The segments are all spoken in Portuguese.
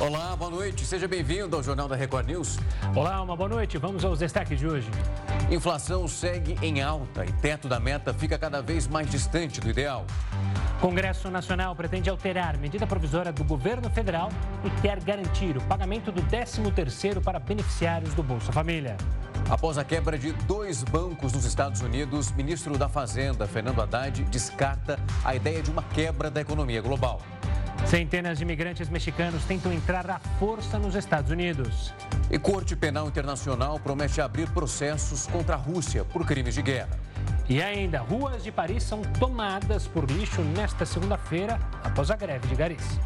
Olá, boa noite. Seja bem-vindo ao Jornal da Record News. Olá, uma boa noite. Vamos aos destaques de hoje. Inflação segue em alta e teto da meta fica cada vez mais distante do ideal. Congresso Nacional pretende alterar medida provisória do governo federal e quer garantir o pagamento do 13º para beneficiários do Bolsa Família. Após a quebra de dois bancos nos Estados Unidos, ministro da Fazenda, Fernando Haddad, descarta a ideia de uma quebra da economia global. Centenas de imigrantes mexicanos tentam entrar à força nos Estados Unidos. E Corte Penal Internacional promete abrir processos contra a Rússia por crimes de guerra. E ainda, ruas de Paris são tomadas por lixo nesta segunda-feira, após a greve de garis.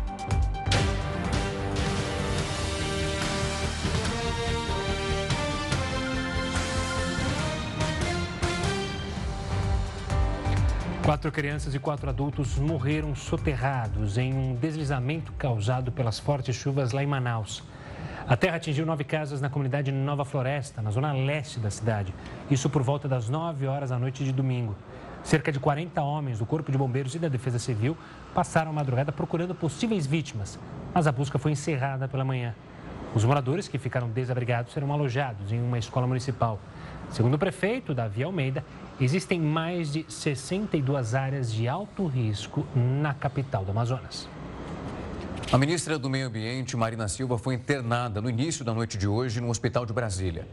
Quatro crianças e quatro adultos morreram soterrados em um deslizamento causado pelas fortes chuvas lá em Manaus. A terra atingiu nove casas na comunidade Nova Floresta, na zona leste da cidade. Isso por volta das nove horas da noite de domingo. Cerca de 40 homens do Corpo de Bombeiros e da Defesa Civil passaram a madrugada procurando possíveis vítimas, mas a busca foi encerrada pela manhã. Os moradores que ficaram desabrigados serão alojados em uma escola municipal. Segundo o prefeito Davi Almeida, existem mais de 62 áreas de alto risco na capital do Amazonas. A ministra do Meio Ambiente, Marina Silva, foi internada no início da noite de hoje no Hospital de Brasília.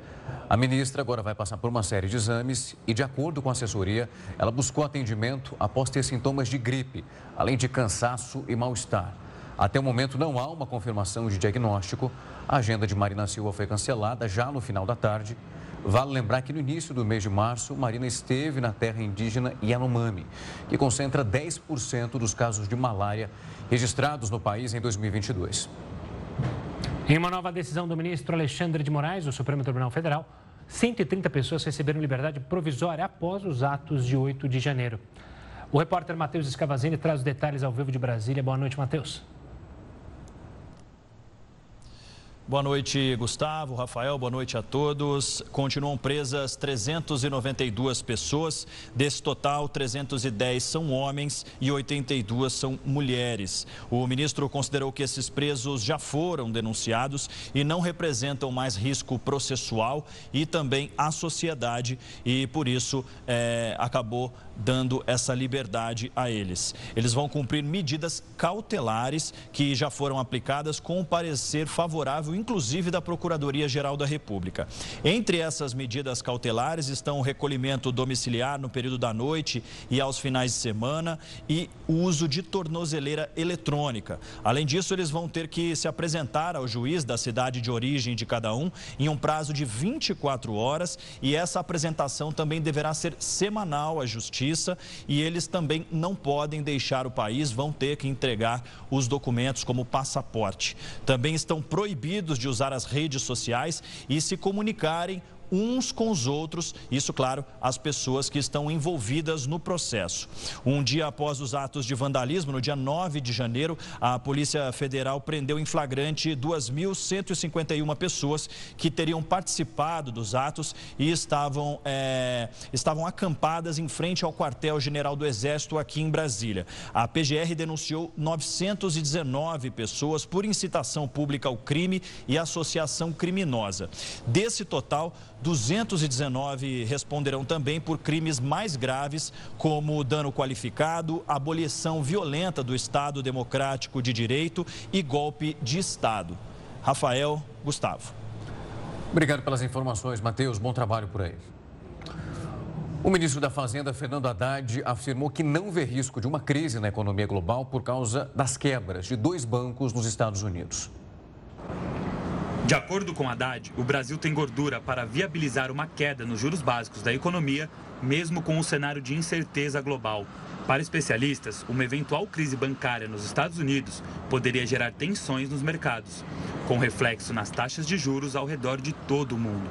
A ministra agora vai passar por uma série de exames e, de acordo com a assessoria, ela buscou atendimento após ter sintomas de gripe, além de cansaço e mal-estar. Até o momento não há uma confirmação de diagnóstico. A agenda de Marina Silva foi cancelada já no final da tarde Vale lembrar que no início do mês de março, Marina esteve na terra indígena Yanomami, que concentra 10% dos casos de malária registrados no país em 2022. Em uma nova decisão do ministro Alexandre de Moraes, do Supremo Tribunal Federal, 130 pessoas receberam liberdade provisória após os atos de 8 de janeiro. O repórter Matheus Escavazini traz os detalhes ao vivo de Brasília. Boa noite, Matheus. Boa noite, Gustavo, Rafael, boa noite a todos. Continuam presas 392 pessoas. Desse total, 310 são homens e 82 são mulheres. O ministro considerou que esses presos já foram denunciados e não representam mais risco processual e também à sociedade e, por isso, é, acabou dando essa liberdade a eles. Eles vão cumprir medidas cautelares que já foram aplicadas com um parecer favorável, inclusive da Procuradoria-Geral da República. Entre essas medidas cautelares estão o recolhimento domiciliar no período da noite e aos finais de semana e o uso de tornozeleira eletrônica. Além disso, eles vão ter que se apresentar ao juiz da cidade de origem de cada um em um prazo de 24 horas e essa apresentação também deverá ser semanal à Justiça e eles também não podem deixar o país, vão ter que entregar os documentos como passaporte. Também estão proibidos de usar as redes sociais e se comunicarem uns com os outros, isso, claro, as pessoas que estão envolvidas no processo. Um dia após os atos de vandalismo, no dia 9 de janeiro, a Polícia Federal prendeu em flagrante 2.151 pessoas que teriam participado dos atos e estavam, é, estavam acampadas em frente ao quartel-general do Exército aqui em Brasília. A PGR denunciou 919 pessoas por incitação pública ao crime e associação criminosa. Desse total, 219 responderão também por crimes mais graves, como dano qualificado, abolição violenta do Estado Democrático de Direito e golpe de Estado. Rafael, Gustavo. Obrigado pelas informações, Matheus. Bom trabalho por aí. O ministro da Fazenda, Fernando Haddad, afirmou que não vê risco de uma crise na economia global por causa das quebras de dois bancos nos Estados Unidos. De acordo com Haddad, o Brasil tem gordura para viabilizar uma queda nos juros básicos da economia, mesmo com o um cenário de incerteza global. Para especialistas, uma eventual crise bancária nos Estados Unidos poderia gerar tensões nos mercados, com reflexo nas taxas de juros ao redor de todo o mundo.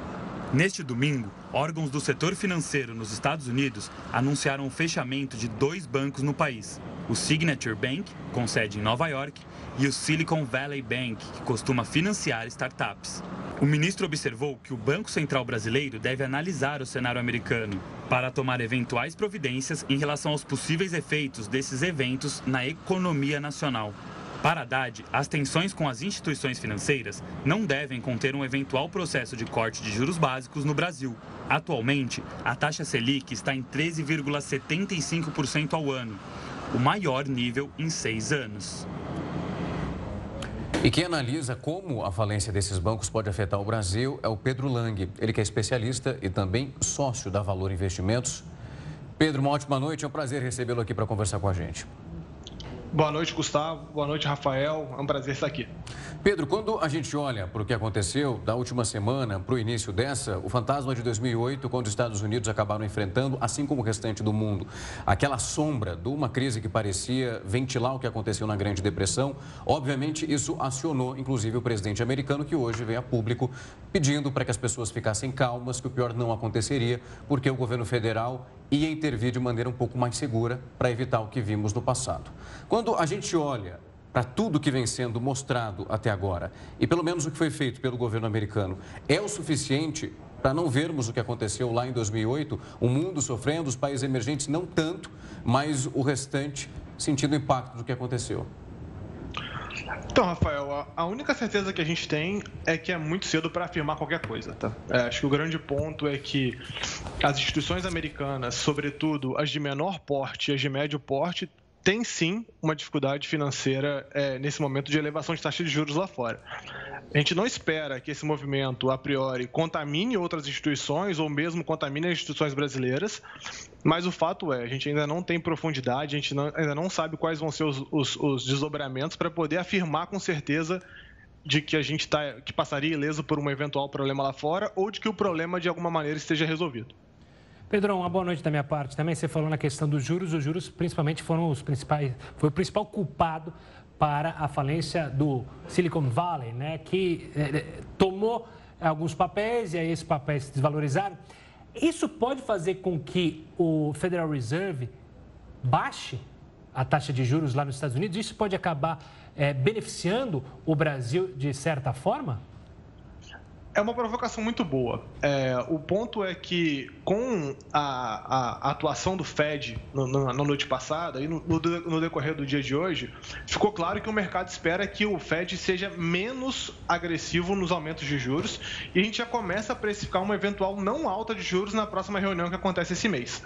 Neste domingo, órgãos do setor financeiro nos Estados Unidos anunciaram o fechamento de dois bancos no país: o Signature Bank, com sede em Nova York, e o Silicon Valley Bank, que costuma financiar startups. O ministro observou que o Banco Central Brasileiro deve analisar o cenário americano para tomar eventuais providências em relação aos possíveis efeitos desses eventos na economia nacional. Para Haddad, as tensões com as instituições financeiras não devem conter um eventual processo de corte de juros básicos no Brasil. Atualmente, a taxa Selic está em 13,75% ao ano, o maior nível em seis anos. E quem analisa como a falência desses bancos pode afetar o Brasil é o Pedro Lang. Ele que é especialista e também sócio da Valor Investimentos. Pedro, uma ótima noite. É um prazer recebê-lo aqui para conversar com a gente. Boa noite, Gustavo. Boa noite, Rafael. É um prazer estar aqui. Pedro, quando a gente olha para o que aconteceu da última semana para o início dessa, o fantasma de 2008, quando os Estados Unidos acabaram enfrentando, assim como o restante do mundo, aquela sombra de uma crise que parecia ventilar o que aconteceu na Grande Depressão, obviamente isso acionou, inclusive, o presidente americano, que hoje veio a público pedindo para que as pessoas ficassem calmas, que o pior não aconteceria, porque o governo federal ia intervir de maneira um pouco mais segura para evitar o que vimos no passado. Quando a gente olha para tudo que vem sendo mostrado até agora, e pelo menos o que foi feito pelo governo americano, é o suficiente para não vermos o que aconteceu lá em 2008, o mundo sofrendo, os países emergentes não tanto, mas o restante sentindo o impacto do que aconteceu? Então, Rafael, a única certeza que a gente tem é que é muito cedo para afirmar qualquer coisa, tá? É, acho que o grande ponto é que as instituições americanas, sobretudo as de menor porte e as de médio porte, tem sim uma dificuldade financeira é, nesse momento de elevação de taxa de juros lá fora. A gente não espera que esse movimento, a priori, contamine outras instituições ou mesmo contamine as instituições brasileiras, mas o fato é, a gente ainda não tem profundidade, a gente não, ainda não sabe quais vão ser os, os, os desdobramentos para poder afirmar com certeza de que a gente tá, que passaria ileso por um eventual problema lá fora ou de que o problema de alguma maneira esteja resolvido. Pedro, uma boa noite da minha parte. Também você falou na questão dos juros. Os juros, principalmente, foram os principais, foi o principal culpado para a falência do Silicon Valley, né? Que eh, tomou alguns papéis e aí esses papéis se desvalorizaram. Isso pode fazer com que o Federal Reserve baixe a taxa de juros lá nos Estados Unidos? Isso pode acabar eh, beneficiando o Brasil de certa forma? É uma provocação muito boa. É, o ponto é que, com a, a atuação do Fed no, no, na noite passada e no, no, decorrer do dia de hoje, ficou claro que o mercado espera que o Fed seja menos agressivo nos aumentos de juros e a gente já começa a precificar uma eventual não alta de juros na próxima reunião que acontece esse mês.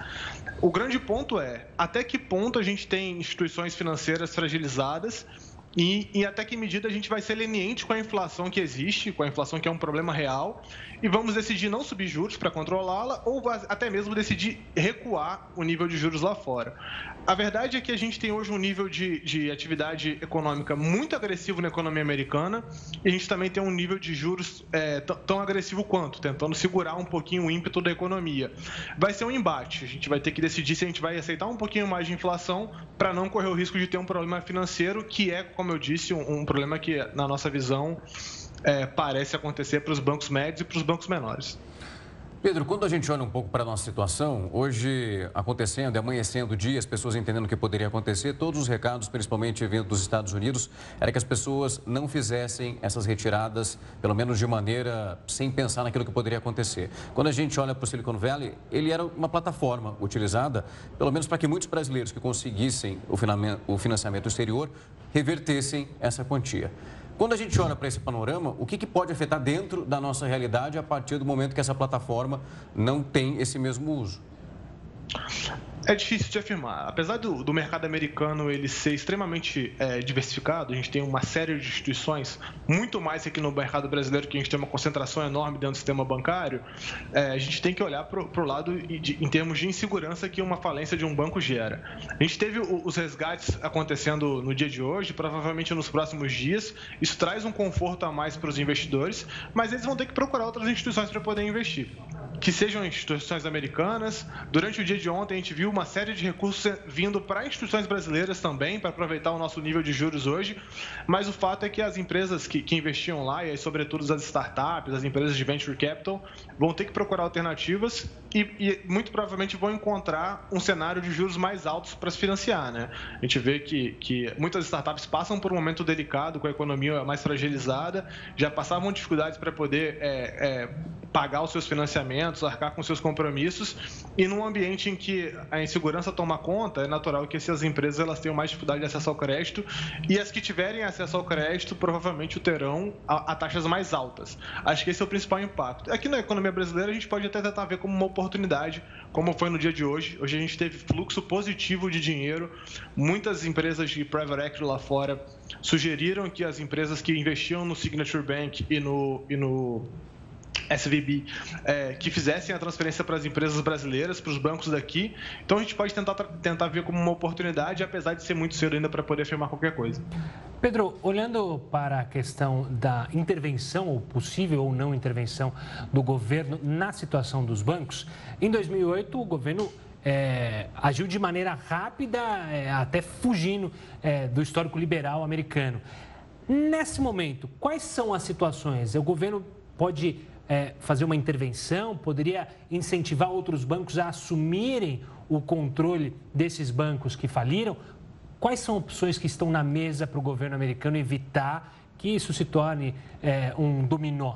O grande ponto é até que ponto a gente tem instituições financeiras fragilizadas e, até que medida a gente vai ser leniente com a inflação que existe, com a inflação que é um problema real, e vamos decidir não subir juros para controlá-la ou até mesmo decidir recuar o nível de juros lá fora. A verdade é que a gente tem hoje um nível de, de atividade econômica muito agressivo na economia americana e a gente também tem um nível de juros é, tão agressivo quanto, tentando segurar um pouquinho o ímpeto da economia. Vai ser um embate, a gente vai ter que decidir se a gente vai aceitar um pouquinho mais de inflação para não correr o risco de ter um problema financeiro, que é, como eu disse, um, um problema que, na nossa visão, é, parece acontecer para os bancos médios e para os bancos menores. Pedro, quando a gente olha um pouco para a nossa situação, hoje acontecendo amanhecendo o dia, as pessoas entendendo o que poderia acontecer, todos os recados, principalmente vindo dos Estados Unidos, era que as pessoas não fizessem essas retiradas, pelo menos de maneira sem pensar naquilo que poderia acontecer. Quando a gente olha para o Silicon Valley, ele era uma plataforma utilizada, pelo menos para que muitos brasileiros que conseguissem o financiamento exterior revertessem essa quantia. Quando a gente olha para esse panorama, o que, que, pode afetar dentro da nossa realidade a partir do momento que essa plataforma não tem esse mesmo uso? É difícil de afirmar. Apesar do, do mercado americano ele ser extremamente é, diversificado, a gente tem uma série de instituições, muito mais aqui no mercado brasileiro, que a gente tem uma concentração enorme dentro do sistema bancário, é, a gente tem que olhar para o lado de, em termos de insegurança que uma falência de um banco gera. A gente teve os resgates acontecendo no dia de hoje, provavelmente nos próximos dias. Isso traz um conforto a mais para os investidores, mas eles vão ter que procurar outras instituições para poder investir que sejam instituições americanas. Durante o dia de ontem, a gente viu uma série de recursos vindo para instituições brasileiras também, para aproveitar o nosso nível de juros hoje. Mas o fato é que as empresas que, que investiam lá, e sobretudo as startups, as empresas de venture capital, vão ter que procurar alternativas e, e muito provavelmente vão encontrar um cenário de juros mais altos para se financiar. Né? A gente vê que, que muitas startups passam por um momento delicado, com a economia mais fragilizada, já passavam dificuldades para poder. É, é, pagar os seus financiamentos, arcar com seus compromissos, e num ambiente em que a insegurança toma conta, é natural que essas empresas elas tenham mais dificuldade de acesso ao crédito, e as que tiverem acesso ao crédito provavelmente o terão a, a taxas mais altas. Acho que esse é o principal impacto. Aqui na economia brasileira a gente pode até tentar ver como uma oportunidade, como foi no dia de hoje. Hoje a gente teve fluxo positivo de dinheiro, muitas empresas de private equity lá fora sugeriram que as empresas que investiam no Signature Bank e no, e no SVB, é, que fizessem a transferência para as empresas brasileiras, para os bancos daqui. Então a gente pode tentar, tentar ver como uma oportunidade, apesar de ser muito cedo ainda para poder afirmar qualquer coisa. Pedro, olhando para a questão da intervenção, ou possível ou não intervenção do governo na situação dos bancos, em 2008 o governo é, agiu de maneira rápida, é, até fugindo é, do histórico liberal americano. Nesse momento, quais são as situações? O governo pode é, fazer uma intervenção? Poderia incentivar outros bancos a assumirem o controle desses bancos que faliram? Quais são opções que estão na mesa para o governo americano evitar que isso se torne é, um dominó?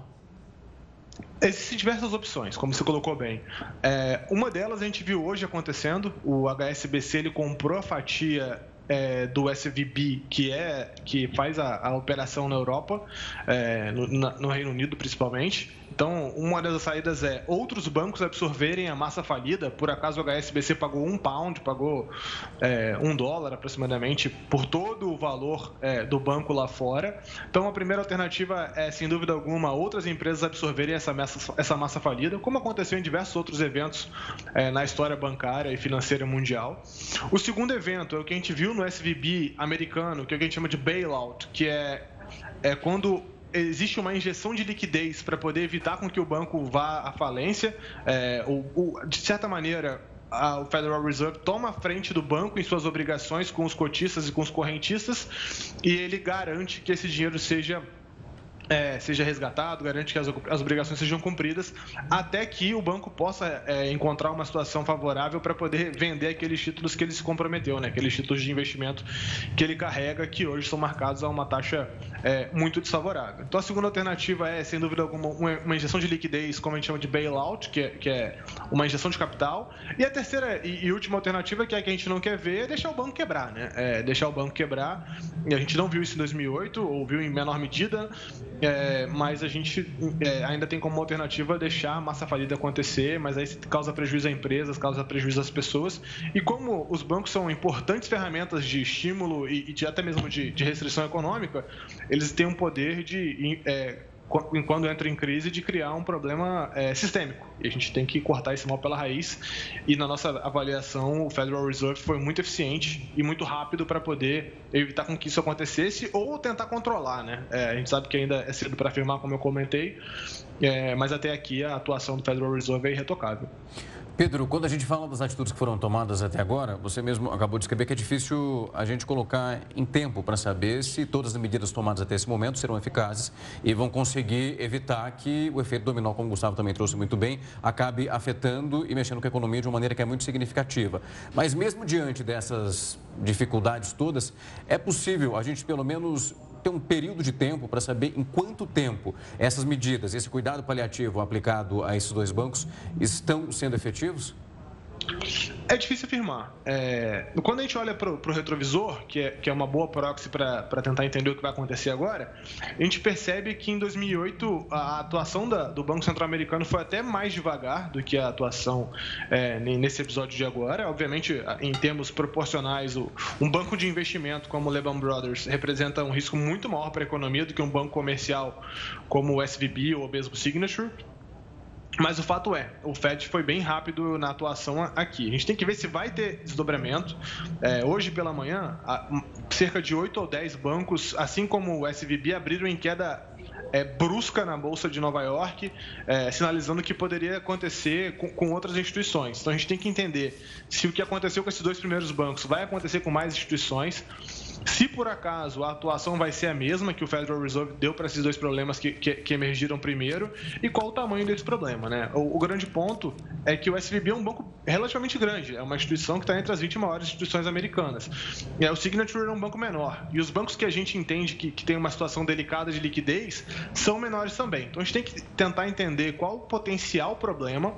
Existem diversas opções, como você colocou bem. É, uma delas a gente viu hoje acontecendo. O HSBC ele comprou a fatia é, do SVB, que é que faz a, a operação na Europa, é, no, no, Reino Unido principalmente. Então, uma das saídas é outros bancos absorverem a massa falida. Por acaso o HSBC pagou um pound, pagou é, um dólar aproximadamente por todo o valor é, do banco lá fora. Então, a primeira alternativa é, sem dúvida alguma, outras empresas absorverem essa massa, essa massa falida, como aconteceu em diversos outros eventos é, na história bancária e financeira mundial. O segundo evento é o que a gente viu no SVB americano, que é o que a gente chama de bailout, que é, é quando existe uma injeção de liquidez para poder evitar com que o banco vá à falência. É, ou, ou, de certa maneira, a, o Federal Reserve toma a frente do banco em suas obrigações com os cotistas e com os correntistas e ele garante que esse dinheiro seja é, seja resgatado, garante que as, as, obrigações sejam cumpridas, até que o banco possa é, encontrar uma situação favorável para poder vender aqueles títulos que ele se comprometeu, né? aqueles títulos de investimento que ele carrega, que hoje são marcados a uma taxa é, muito desfavorável. Então, a segunda alternativa é, sem dúvida alguma, uma, injeção de liquidez, como a gente chama de bailout, que é, que é uma injeção de capital. E a terceira e, e, última alternativa, que é a que a gente não quer ver, é deixar o banco quebrar. Né? É, deixar o banco quebrar. E a gente não viu isso em 2008, ou viu em menor medida. É, mas a gente é, ainda tem como alternativa deixar a massa falida acontecer, mas aí causa prejuízo a empresas, causa prejuízo às pessoas. E como os bancos são importantes ferramentas de estímulo e, e de, até mesmo de, de, restrição econômica, eles têm um poder de é, quando entra em crise, de criar um problema é, sistêmico. E a gente tem que cortar esse mal pela raiz. E na nossa avaliação, o Federal Reserve foi muito eficiente e muito rápido para poder evitar com que isso acontecesse ou tentar controlar, né? É, a gente sabe que ainda é cedo para afirmar, como eu comentei, é, mas até aqui a atuação do Federal Reserve é irretocável. Pedro, quando a gente fala das atitudes que foram tomadas até agora, você mesmo acabou de escrever que é difícil a gente colocar em tempo para saber se todas as medidas tomadas até esse momento serão eficazes e vão conseguir evitar que o efeito dominó, como o Gustavo também trouxe muito bem, acabe afetando e mexendo com a economia de uma maneira que é muito significativa. Mas mesmo diante dessas dificuldades todas, é possível a gente pelo menos ter um período de tempo para saber em quanto tempo essas medidas, esse cuidado paliativo aplicado a esses dois bancos estão sendo efetivos? É difícil afirmar. É, quando a gente olha para o retrovisor, que é, que é uma boa proxy para tentar entender o que vai acontecer agora, a gente percebe que em 2008 a atuação da, do Banco Central Americano foi até mais devagar do que a atuação é, nesse episódio de agora. Obviamente, em termos proporcionais, o, um banco de investimento como o Lehman Brothers representa um risco muito maior para a economia do que um banco comercial como o SVB ou mesmo Signature. Mas o fato é, o Fed foi bem rápido na atuação aqui. A gente tem que ver se vai ter desdobramento. É, hoje pela manhã, cerca de 8 ou 10 bancos, assim como o SVB, abriram em queda é, brusca na Bolsa de Nova York, é, sinalizando que poderia acontecer com, com, outras instituições. Então a gente tem que entender se o que aconteceu com esses dois primeiros bancos vai acontecer com mais instituições. Se por acaso a atuação vai ser a mesma que o Federal Reserve deu para esses dois problemas que, que, que, emergiram primeiro e qual o tamanho desse problema, né? O, o, grande ponto é que o SVB é um banco relativamente grande, é uma instituição que está entre as 20 maiores instituições americanas. E o Signature é um banco menor. E os bancos que a gente entende que, que tem uma situação delicada de liquidez são menores também. Então a gente tem que tentar entender qual o potencial problema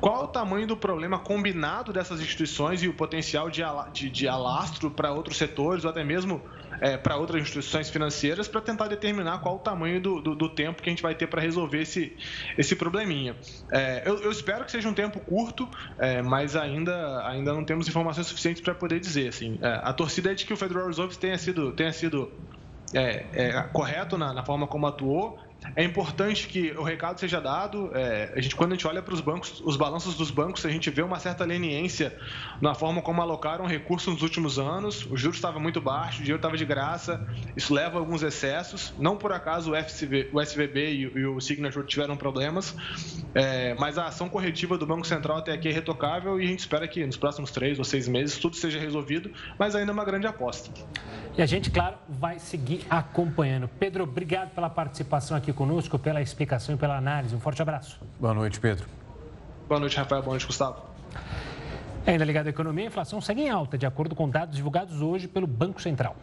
qual o tamanho do problema combinado dessas instituições e o potencial de, de, de alastro para outros setores ou até mesmo é, para outras instituições financeiras para tentar determinar qual o tamanho do, do, do, tempo que a gente vai ter para resolver esse, esse probleminha. É, eu, eu, espero que seja um tempo curto, é, mas ainda, ainda não temos informações suficientes para poder dizer. Assim, é, a torcida é de que o Federal Reserve tenha sido, tenha sido é, é, correto na, na, forma como atuou é importante que o recado seja dado. É, a gente, quando a gente olha para os bancos, os balanços dos bancos, a gente vê uma certa leniência na forma como alocaram recursos nos últimos anos. O juros estava muito baixo, o dinheiro estava de graça. Isso leva a alguns excessos. Não por acaso o, FCV, o SVB e, e, o Signature tiveram problemas, é, mas a ação corretiva do Banco Central até aqui é retocável e a gente espera que nos próximos três ou seis meses tudo seja resolvido, mas ainda é uma grande aposta. E a gente, claro, vai seguir acompanhando. Pedro, obrigado pela participação aqui conosco, pela explicação e pela análise. Um forte abraço. Boa noite, Pedro. Boa noite, Rafael. Boa noite, Gustavo. Ainda ligado à economia, a inflação segue em alta, de acordo com dados divulgados hoje pelo Banco Central.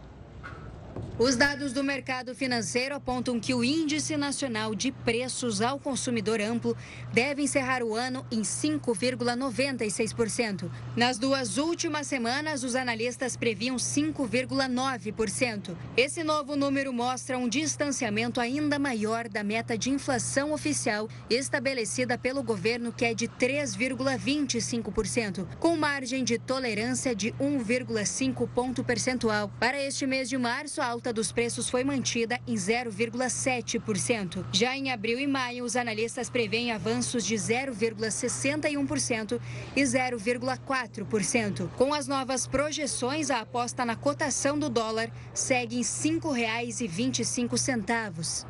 Os dados do mercado financeiro apontam que o Índice Nacional de Preços ao Consumidor Amplo deve encerrar o ano em 5,96%. Nas duas últimas semanas, os analistas previam 5,9%. Esse novo número mostra um distanciamento ainda maior da meta de inflação oficial estabelecida pelo governo, que é de 3,25%, com margem de tolerância de 1,5 ponto percentual. Para este mês de março, alta dos preços foi mantida em 0,7%. Já em abril e maio, os analistas preveem avanços de 0,61% e 0,4%. Com as novas projeções, a aposta na cotação do dólar segue em R$ 5,25.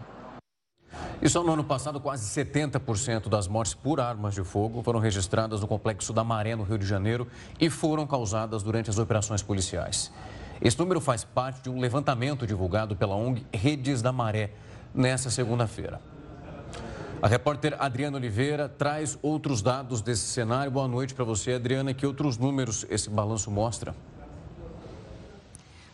E só no ano passado, quase 70% das mortes por armas de fogo foram registradas no complexo da Maré, no Rio de Janeiro, e foram causadas durante as operações policiais. Esse número faz parte de um levantamento divulgado pela ONG Redes da Maré nesta segunda-feira. A repórter Adriana Oliveira traz outros dados desse cenário. Boa noite para você, Adriana. Que outros números esse balanço mostra?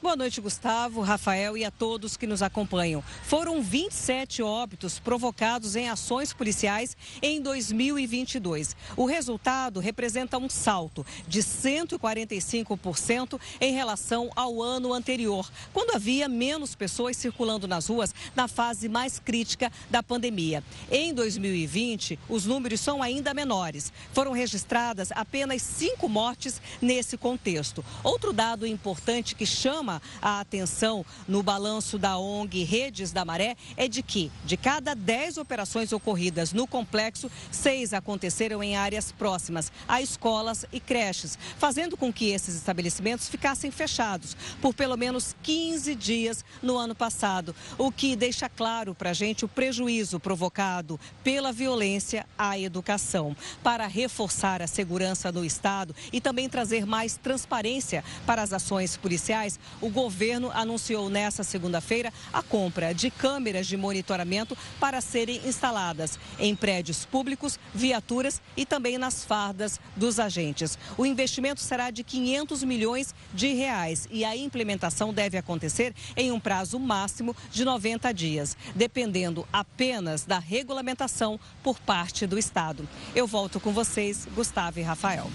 Boa noite, Gustavo, Rafael e a todos que nos acompanham. Foram 27 óbitos provocados em ações policiais em 2022. O resultado representa um salto de 145% em relação ao ano anterior, quando havia menos pessoas circulando nas ruas na fase mais crítica da pandemia. Em 2020, os números são ainda menores. Foram registradas apenas cinco mortes nesse contexto. Outro dado importante que chama chama a atenção no balanço da ONG Redes da Maré é de que, de cada 10 operações ocorridas no complexo, seis aconteceram em áreas próximas a escolas e creches, fazendo com que esses estabelecimentos ficassem fechados por pelo menos 15 dias no ano passado, o que deixa claro para a gente o prejuízo provocado pela violência à educação. Para reforçar a segurança no Estado e também trazer mais transparência para as ações policiais, o governo anunciou nesta segunda-feira a compra de câmeras de monitoramento para serem instaladas em prédios públicos, viaturas e também nas fardas dos agentes. O investimento será de 500 milhões de reais e a implementação deve acontecer em um prazo máximo de 90 dias, dependendo apenas da regulamentação por parte do Estado. Eu volto com vocês, Gustavo e Rafael.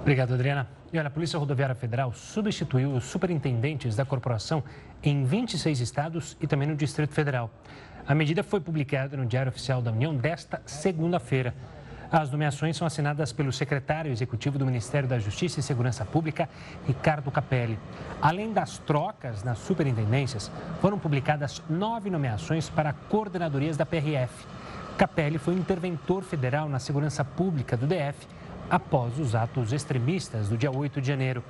Obrigado, Adriana. E olha, a Polícia Rodoviária Federal substituiu os superintendentes da corporação em 26 estados e também no Distrito Federal. A medida foi publicada no Diário Oficial da União desta segunda-feira. As nomeações são assinadas pelo secretário executivo do Ministério da Justiça e Segurança Pública, Ricardo Capelli. Além das trocas nas superintendências, foram publicadas nove nomeações para coordenadorias da PRF. Capelli foi interventor federal na segurança pública do DF após os atos extremistas do dia 8 de janeiro.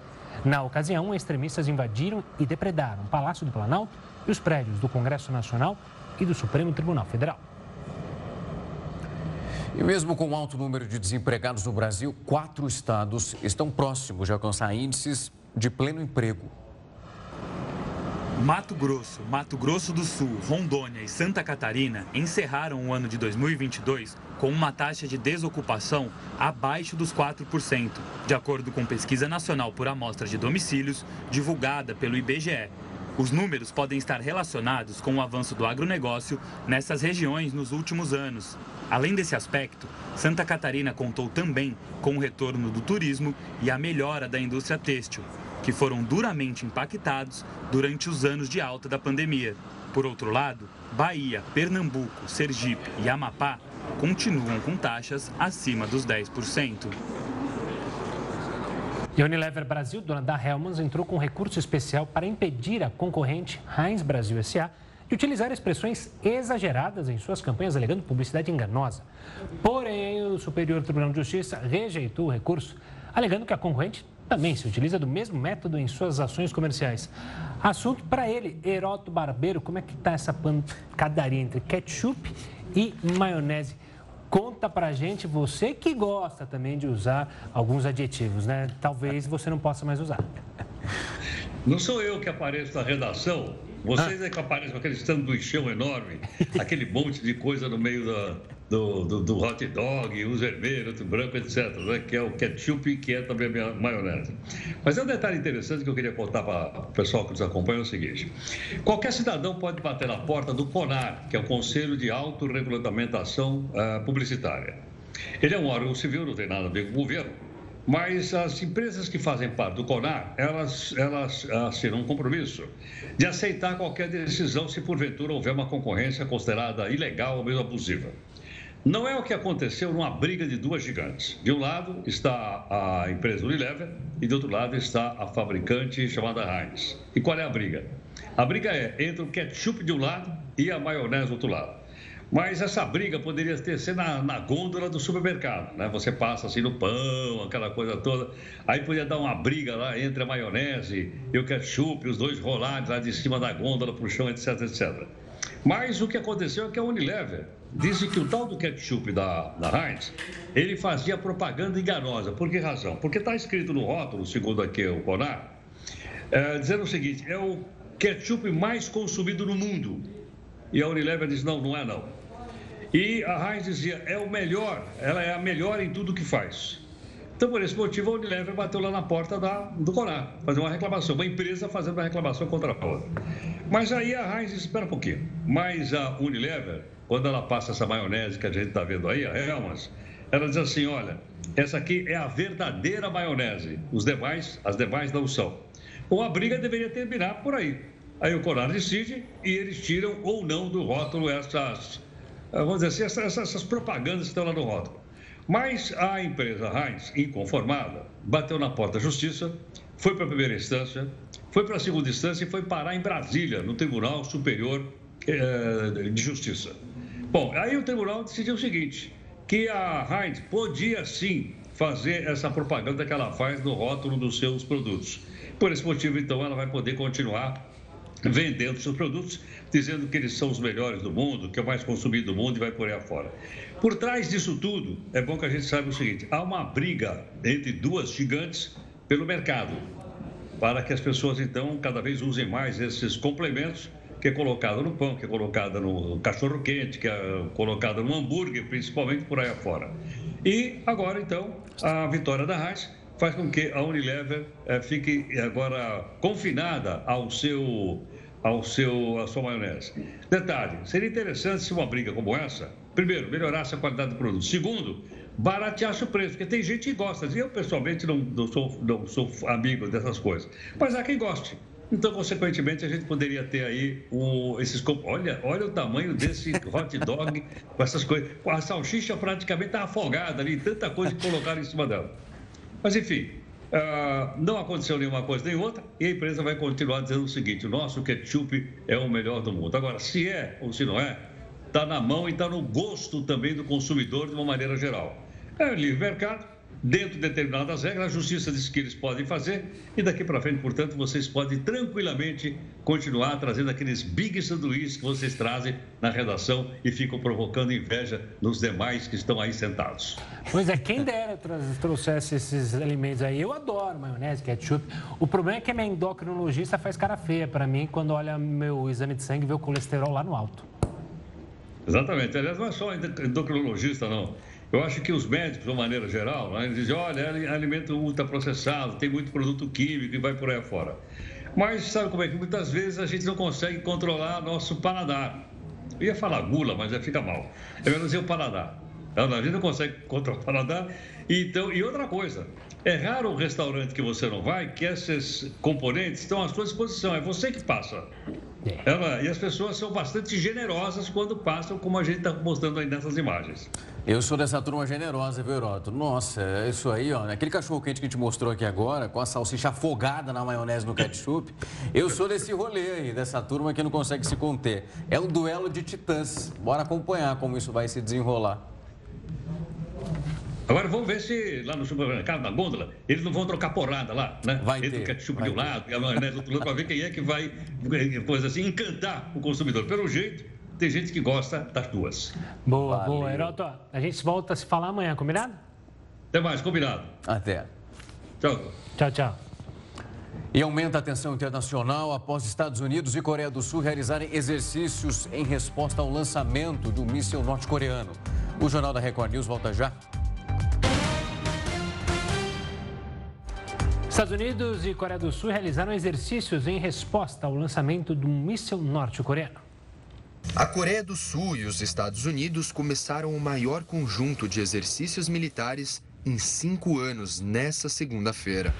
Na ocasião, extremistas invadiram e depredaram o Palácio do Planalto e os prédios do Congresso Nacional e do Supremo Tribunal Federal. E mesmo com o alto número de desempregados no Brasil, quatro estados estão próximos de alcançar índices de pleno emprego. Mato Grosso, Mato Grosso do Sul, Rondônia e Santa Catarina encerraram o ano de 2022 com uma taxa de desocupação abaixo dos 4%, de acordo com pesquisa nacional por amostra de domicílios divulgada pelo IBGE. Os números podem estar relacionados com o avanço do agronegócio nessas regiões nos últimos anos. Além desse aspecto, Santa Catarina contou também com o retorno do turismo e a melhora da indústria têxtil, que foram duramente impactados durante os anos de alta da pandemia. Por outro lado, Bahia, Pernambuco, Sergipe e Amapá continuam com taxas acima dos 10%. E a Unilever Brasil, dona da Hellmann's, entrou com recurso especial para impedir a concorrente Heinz Brasil SA de utilizar expressões exageradas em suas campanhas, alegando publicidade enganosa. Porém, o Superior Tribunal de Justiça rejeitou o recurso, alegando que a concorrente também se utiliza do mesmo método em suas ações comerciais. Assunto para ele, Heroto Barbeiro, como é que está essa pancadaria entre ketchup e maionese? Conta pra gente, você que gosta também de usar alguns adjetivos, né? Talvez você não possa mais usar. Não sou eu que apareço na redação, vocês é que aparecem com aquele sanduichão enorme, aquele monte de coisa no meio da, do, do, do, hot dog, um vermelho, outro branco, etc., né? que é o ketchup, que é também a maionese. Mas é um detalhe interessante que eu queria contar para o pessoal que nos acompanha, é o seguinte. Qualquer cidadão pode bater na porta do CONAR, que é o Conselho de Autorregulamentação uh, Publicitária. Ele é um órgão civil, não tem nada a ver com o governo, mas as empresas que fazem parte do CONAR, elas, elas assinam um compromisso de aceitar qualquer decisão se porventura houver uma concorrência considerada ilegal ou mesmo abusiva. Não é o que aconteceu numa briga de duas gigantes. De um lado está a empresa Unilever e do outro lado está a fabricante chamada Heinz. E qual é a briga? A briga é entre o ketchup de um lado e a maionese do outro lado. Mas essa briga poderia ter sido na, na, gôndola do supermercado, né? Você passa assim no pão, aquela coisa toda. Aí podia dar uma briga lá entre a maionese e o ketchup, os dois rolados lá de cima da gôndola para o chão, etc, etc. Mas o que aconteceu é que a Unilever disse que o tal do ketchup da, da Heinz, ele fazia propaganda enganosa. Por que razão? Porque está escrito no rótulo, segundo aqui o Conar, é, dizendo o seguinte, é o ketchup mais consumido no mundo. E a Unilever disse, não, não é não. E a Heinz dizia, é o melhor, ela é a melhor em tudo que faz. Então, por esse motivo, a Unilever bateu lá na porta da, do Conar, fazer uma reclamação, uma empresa fazendo uma reclamação contra a outra. Mas aí a Heinz espera um pouquinho, mas a Unilever quando ela passa essa maionese que a gente está vendo aí, a Helmas, ela diz assim: olha, essa aqui é a verdadeira maionese, os demais, as demais não são. Ou a briga deveria terminar por aí. Aí o Conar decide e eles tiram ou não do rótulo essas, eh, vamos dizer assim, essas, essas propagandas que estão lá no rótulo. Mas a empresa Heinz, inconformada, bateu na porta da justiça, foi para a primeira instância, foi para a segunda instância e foi parar em Brasília, no Tribunal Superior eh, de Justiça. Bom, aí o tribunal decidiu o seguinte: que a Heinz podia sim fazer essa propaganda que ela faz no rótulo dos seus produtos. Por esse motivo, então, ela vai poder continuar vendendo seus produtos, dizendo que eles são os melhores do mundo, que é o mais consumido do mundo e vai por aí afora. Por trás disso tudo, é bom que a gente saiba o seguinte: há uma briga entre duas gigantes pelo mercado, para que as pessoas, então, cada vez usem mais esses complementos que é colocada no pão, que é colocada no cachorro quente, que é colocada no hambúrguer, principalmente por aí afora. E agora, então, a vitória da Heinz faz com que a Unilever eh, fique agora confinada ao seu, ao seu, à sua maionese. Detalhe, seria interessante se uma briga como essa, primeiro, melhorasse a qualidade do produto. Segundo, barateasse o preço, porque tem gente que gosta. Eu, pessoalmente, não, não, sou, não sou amigo dessas coisas. Mas há quem goste. Então, consequentemente, a gente poderia ter aí o, esses. Olha, olha o tamanho desse hot dog com essas coisas. A salsicha praticamente está afogada ali, tanta coisa que colocaram em cima dela. Mas, enfim, uh, não aconteceu nenhuma coisa nem outra e a empresa vai continuar dizendo o seguinte: o nosso ketchup é o melhor do mundo. Agora, se é ou se não é, está na mão e está no gosto também do consumidor de uma maneira geral. É livre mercado dentro de determinadas regras, a justiça diz que eles podem fazer e daqui para frente, portanto, vocês podem tranquilamente continuar trazendo aqueles big sanduíches que vocês trazem na redação e ficam provocando inveja nos demais que estão aí sentados. Pois é, quem dera trouxesse esses alimentos aí. Eu adoro maionese, ketchup. O problema é que a minha endocrinologista faz cara feia para mim quando olha meu exame de sangue e vê o colesterol lá no alto. Exatamente. Aliás, não é só endocrinologista, não. Eu acho que os médicos, de uma maneira geral, né, eles dizem, olha, alimento ultraprocessado, tem muito produto químico e vai por aí afora. Mas sabe como é que muitas vezes a gente não consegue controlar nosso paladar. Eu ia falar gula, mas já fica mal. É melhor dizer o paladar. A gente não consegue controlar o paladar. Então, e outra coisa, é raro o restaurante que você não vai que esses componentes estão à sua disposição. É você que passa. É. Ela, e as pessoas são bastante generosas quando passam, como a gente está mostrando aí nessas imagens. Eu sou dessa turma generosa, viu, Heroto? Nossa, é isso aí, ó. Aquele cachorro quente que a gente mostrou aqui agora, com a salsicha afogada na maionese no ketchup. Eu sou desse rolê aí, dessa turma que não consegue se conter. É o duelo de titãs. Bora acompanhar como isso vai se desenrolar. Agora vamos ver se lá no supermercado, na gôndola, eles não vão trocar porrada lá, né? Vai Entre ter, o ketchup de um lado e a maionese do outro lado, para ver quem é que vai, coisa assim, encantar o consumidor. Pelo jeito, tem gente que gosta das duas. Boa, Valeu. boa. Heroto, a gente volta a se falar amanhã, combinado? Até mais, combinado. Até. Tchau. Tchau, tchau. E aumenta a tensão internacional após Estados Unidos e Coreia do Sul realizarem exercícios em resposta ao lançamento do míssil norte-coreano. O Jornal da Record News volta já. Estados Unidos e Coreia do Sul realizaram exercícios em resposta ao lançamento do míssil norte-coreano. A Coreia do Sul e os Estados Unidos começaram o maior conjunto de exercícios militares em cinco anos nesta segunda-feira.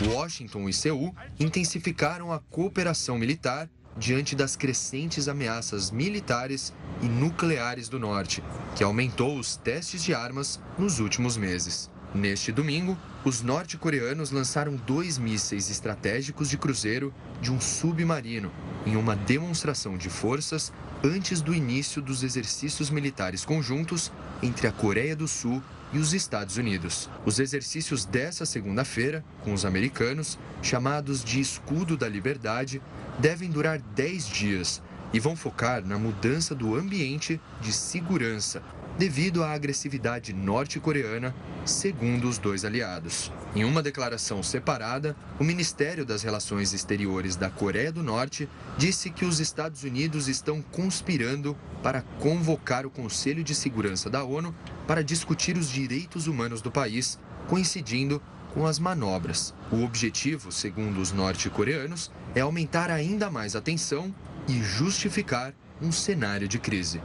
Washington e Seul intensificaram a cooperação militar diante das crescentes ameaças militares e nucleares do norte, que aumentou os testes de armas nos últimos meses. Neste domingo, os norte-coreanos lançaram dois mísseis estratégicos de cruzeiro de um submarino em uma demonstração de forças antes do início dos exercícios militares conjuntos entre a Coreia do Sul e os Estados Unidos. Os exercícios dessa segunda-feira, com os americanos, chamados de Escudo da Liberdade, devem durar 10 dias e vão focar na mudança do ambiente de segurança devido à agressividade norte-coreana, segundo os dois aliados. Em uma declaração separada, o Ministério das Relações Exteriores da Coreia do Norte disse que os Estados Unidos estão conspirando para convocar o Conselho de Segurança da ONU para discutir os direitos humanos do país, coincidindo com as manobras. O objetivo, segundo os norte-coreanos, é aumentar ainda mais a tensão e justificar um cenário de crise.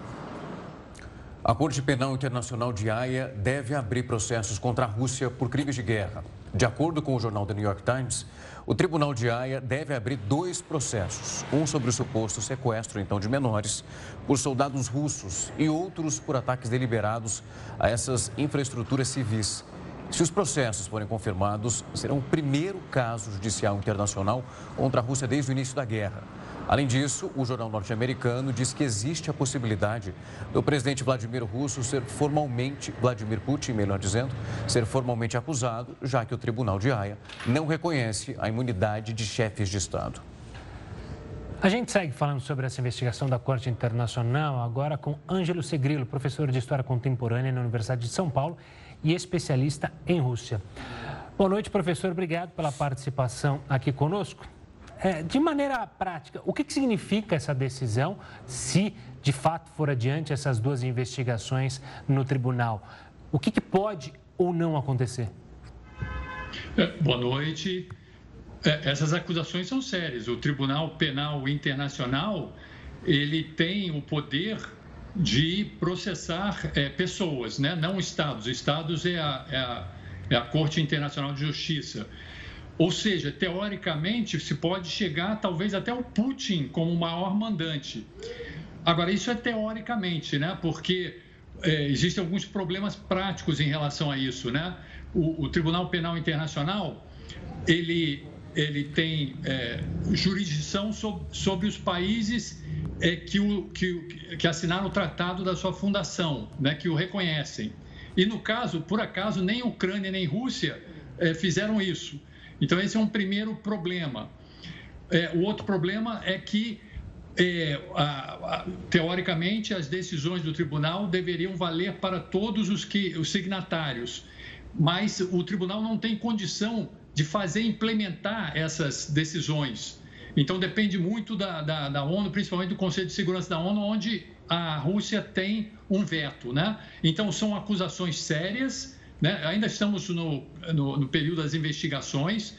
A Corte Penal Internacional de Haia deve abrir processos contra a Rússia por crimes de guerra. De acordo com o jornal The New York Times, o Tribunal de Haia deve abrir dois processos: um sobre o suposto sequestro, então, de menores por soldados russos e outros por ataques deliberados a essas infraestruturas civis. Se os processos forem confirmados, será o primeiro caso judicial internacional contra a Rússia desde o início da guerra. Além disso, o jornal norte-americano diz que existe a possibilidade do presidente Vladimir Russo ser formalmente, Vladimir Putin, melhor dizendo, ser formalmente acusado, já que o Tribunal de Haia não reconhece a imunidade de chefes de Estado. A gente segue falando sobre essa investigação da Corte Internacional agora com Ângelo Segrilo, professor de História Contemporânea na Universidade de São Paulo e especialista em Rússia. Boa noite, professor. Obrigado pela participação aqui conosco. É, de maneira prática, o que, que significa essa decisão se de fato for adiante essas duas investigações no tribunal? O que, que pode ou não acontecer? É, boa noite. É, essas acusações são sérias. O Tribunal Penal Internacional ele tem o poder de processar é, pessoas, né? não estados. Estados é a, é, a, é a Corte Internacional de Justiça. Ou seja, teoricamente, se pode chegar talvez até o Putin como maior mandante. Agora, isso é teoricamente, né? Porque é, existem alguns problemas práticos em relação a isso, né? O, o Tribunal Penal Internacional, ele, ele tem é, jurisdição sobre, sobre, os países é, que, o, que, que assinaram o tratado da sua fundação, né? Que o reconhecem. E no caso, por acaso, nem Ucrânia nem Rússia é, fizeram isso. Então, esse é um primeiro problema. É, o outro problema é que, é, a, a, teoricamente, as decisões do tribunal deveriam valer para todos os, que, os signatários, mas o tribunal não tem condição de fazer implementar essas decisões. Então, depende muito da, da, da ONU, principalmente do Conselho de Segurança da ONU, onde a Rússia tem um veto. Né? Então, são acusações sérias, né? ainda estamos no, no, no período das investigações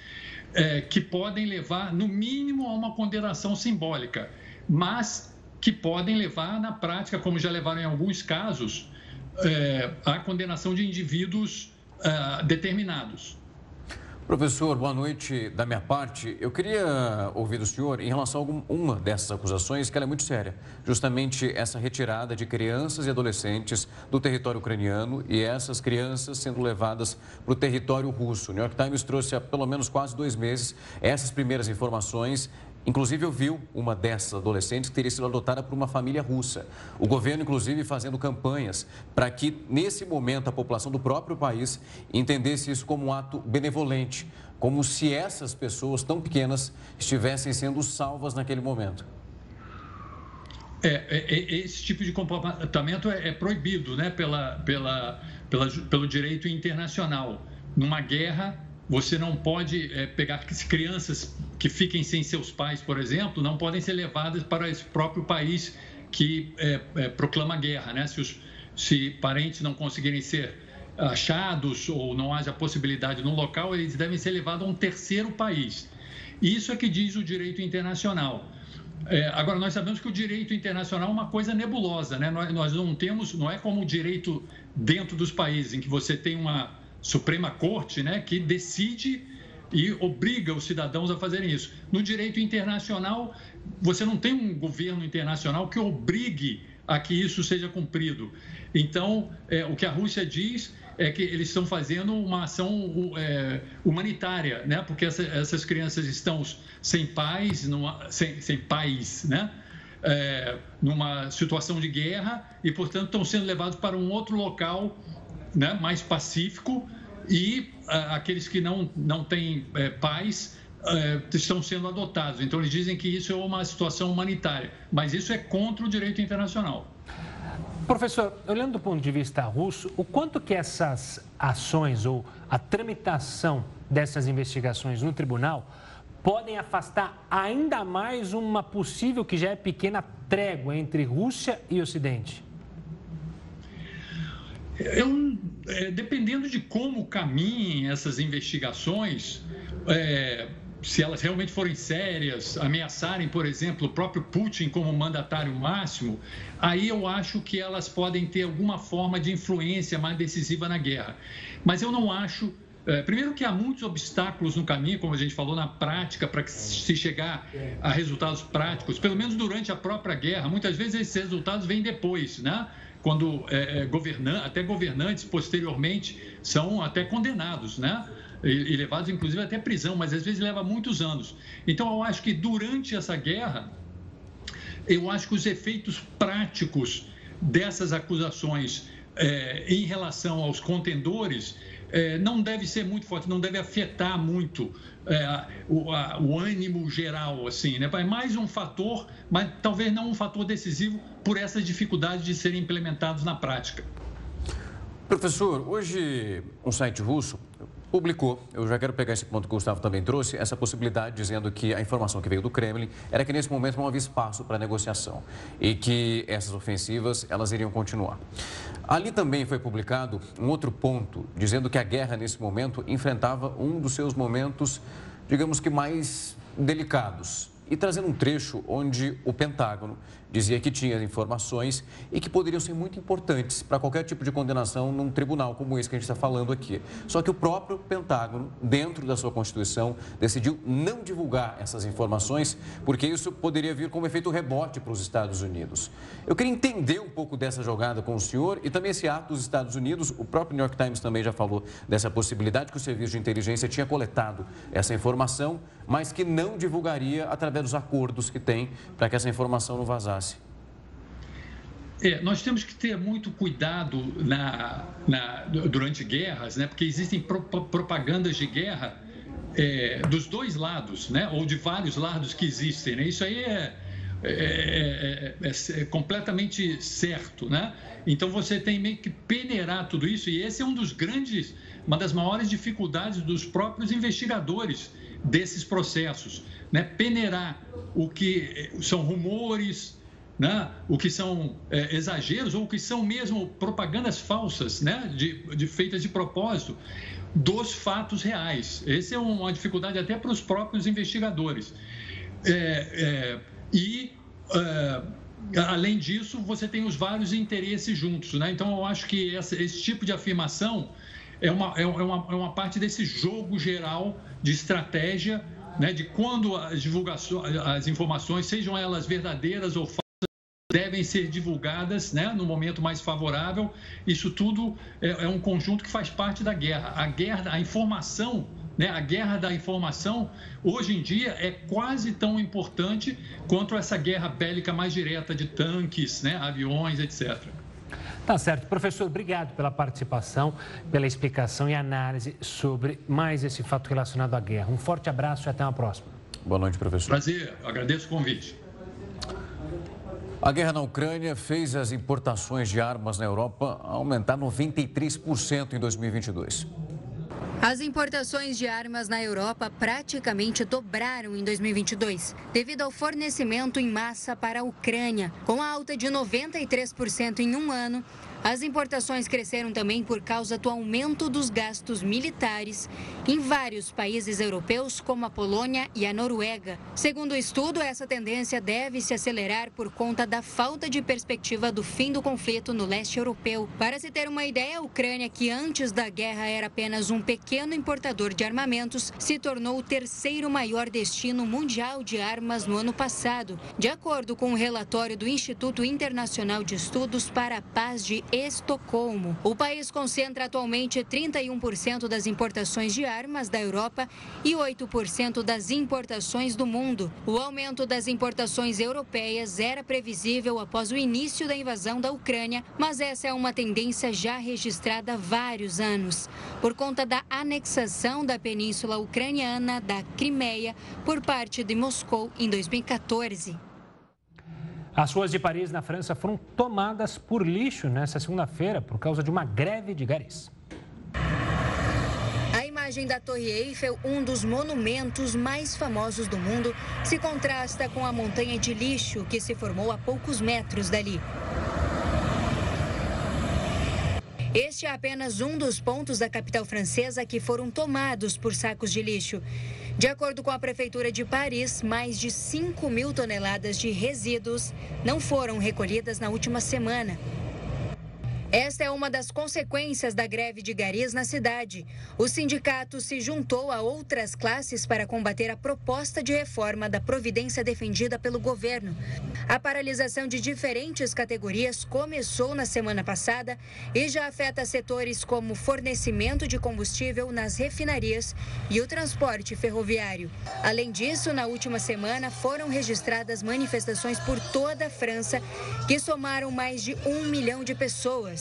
é, que podem levar, no mínimo, a uma condenação simbólica, mas que podem levar, na prática, como já levaram em alguns casos, é, a condenação de indivíduos é, determinados. Professor, boa noite da minha parte. Eu queria ouvir do senhor em relação a uma dessas acusações, que ela é muito séria. Justamente essa retirada de crianças e adolescentes do território ucraniano e essas crianças sendo levadas para o território russo. O New York Times trouxe há pelo menos quase dois meses essas primeiras informações Inclusive, ouviu uma dessas adolescentes que teria sido adotada por uma família russa. O governo, inclusive, fazendo campanhas para que, nesse momento, a população do próprio país entendesse isso como um ato benevolente, como se essas pessoas tão pequenas estivessem sendo salvas naquele momento. É, é, é esse tipo de comportamento é, é proibido né, pela, pela, pela, pelo direito internacional. Numa guerra, você não pode é, pegar crianças que fiquem sem seus pais, por exemplo, não podem ser levadas para esse próprio país que é, é, proclama guerra, né? Se, os, se parentes não conseguirem ser achados ou não haja possibilidade no local, eles devem ser levados a um terceiro país. Isso é que diz o direito internacional. É, agora, nós sabemos que o direito internacional é uma coisa nebulosa, né? Nós, nós não temos, não é como o direito dentro dos países, em que você tem uma Suprema Corte, né, que decide e obriga os cidadãos a fazerem isso. No direito internacional, você não tem um governo internacional que obrigue a que isso seja cumprido. Então, é, o que a Rússia diz é que eles estão fazendo uma ação é, humanitária, né? porque essa, essas crianças estão sem pais, numa, sem, sem pais, né? É, numa situação de guerra e, portanto, estão sendo levados para um outro local né, mais pacífico e uh, aqueles que não, não têm uh, pais uh, estão sendo adotados. Então, eles dizem que isso é uma situação humanitária, mas isso é contra o direito internacional. Professor, olhando do ponto de vista russo, o quanto que essas ações ou a tramitação dessas investigações no tribunal podem afastar ainda mais uma possível, que já é pequena, trégua entre Rússia e Ocidente? Eu, é, dependendo de como caminhem essas investigações, é, se elas realmente forem sérias, ameaçarem, por exemplo, o próprio Putin como mandatário máximo, aí eu acho que elas podem ter alguma forma de influência mais decisiva na guerra. Mas eu não acho. É, primeiro, que há muitos obstáculos no caminho, como a gente falou, na prática, para se chegar a resultados práticos, pelo menos durante a própria guerra. Muitas vezes esses resultados vêm depois, né? Quando é, é governantes, até governantes posteriormente são até condenados, né? E, e levados inclusive até prisão, mas às vezes leva muitos anos. Então eu acho que durante essa guerra, eu acho que os efeitos práticos dessas acusações é, em relação aos contendores é, não deve ser muito forte, não deve afetar muito é, o, a, o, ânimo geral, assim, né? É mais um fator, mas talvez não um fator decisivo por essa dificuldade de serem implementados na prática. Professor, hoje um site russo publicou, eu já quero pegar esse ponto que o Gustavo também trouxe, essa possibilidade dizendo que a informação que veio do Kremlin era que nesse momento não havia espaço para negociação e que essas ofensivas elas iriam continuar. Ali também foi publicado um outro ponto dizendo que a guerra nesse momento enfrentava um dos seus momentos, digamos que mais delicados e trazendo um trecho onde o Pentágono dizia que tinha informações e que poderiam ser muito importantes para qualquer tipo de condenação num tribunal como esse que a gente está falando aqui. Só que o próprio Pentágono, dentro da sua Constituição, decidiu não divulgar essas informações, porque isso poderia vir como efeito rebote para os Estados Unidos. Eu queria entender um pouco dessa jogada com o senhor e também esse ato dos Estados Unidos. O próprio New York Times também já falou dessa possibilidade que o serviço de inteligência tinha coletado essa informação, mas que não divulgaria através dos acordos que tem para que essa informação não vazasse. É, nós temos que ter muito cuidado na, na, durante guerras, né? porque existem pro, propagandas de guerra é, dos dois lados, né? ou de vários lados que existem. Né? Isso aí é, é, é, é, completamente certo. Né? Então você tem meio que peneirar tudo isso, e esse é um dos grandes, uma das maiores dificuldades dos próprios investigadores desses processos. Né? Peneirar o que são rumores, né? o que são é, exageros ou o que são mesmo propagandas falsas, né? de, de, feitas de propósito, dos fatos reais. Essa é uma dificuldade até para os próprios investigadores. É, é, e, é, além disso, você tem os vários interesses juntos. Né? Então, eu acho que essa, esse tipo de afirmação é uma, é, uma, é uma parte desse jogo geral de estratégia né, de quando as divulgações, as informações, sejam elas verdadeiras ou falsas, devem ser divulgadas né, no momento mais favorável. Isso tudo é, é, um conjunto que faz parte da guerra. A guerra, a informação, né, a guerra da informação, hoje em dia é quase tão importante quanto essa guerra bélica mais direta de tanques, né, aviões, etc. Tá certo. Professor, obrigado pela participação, pela explicação e análise sobre mais esse fato relacionado à guerra. Um forte abraço e até uma próxima. Boa noite, professor. Prazer, agradeço o convite. A guerra na Ucrânia fez as importações de armas na Europa aumentar 93% em 2022. As importações de armas na Europa praticamente dobraram em 2022, devido ao fornecimento em massa para a Ucrânia, com a alta de 93% em um ano. As importações cresceram também por causa do aumento dos gastos militares em vários países europeus, como a Polônia e a Noruega. Segundo o estudo, essa tendência deve se acelerar por conta da falta de perspectiva do fim do conflito no leste europeu. Para se ter uma ideia, a Ucrânia, que antes da guerra era apenas um pequeno importador de armamentos, se tornou o terceiro maior destino mundial de armas no ano passado, de acordo com o um relatório do Instituto Internacional de Estudos para a Paz de Estocolmo. O país concentra atualmente 31% das importações de armas da Europa e 8% das importações do mundo. O aumento das importações europeias era previsível após o início da invasão da Ucrânia, mas essa é uma tendência já registrada há vários anos, por conta da anexação da península ucraniana da Crimeia por parte de Moscou em 2014. As ruas de Paris, na França, foram tomadas por lixo nesta segunda-feira por causa de uma greve de garis. A imagem da Torre Eiffel, um dos monumentos mais famosos do mundo, se contrasta com a montanha de lixo que se formou a poucos metros dali. Este é apenas um dos pontos da capital francesa que foram tomados por sacos de lixo. De acordo com a Prefeitura de Paris, mais de 5 mil toneladas de resíduos não foram recolhidas na última semana. Esta é uma das consequências da greve de garis na cidade. O sindicato se juntou a outras classes para combater a proposta de reforma da Providência defendida pelo governo. A paralisação de diferentes categorias começou na semana passada e já afeta setores como fornecimento de combustível nas refinarias e o transporte ferroviário. Além disso, na última semana foram registradas manifestações por toda a França que somaram mais de um milhão de pessoas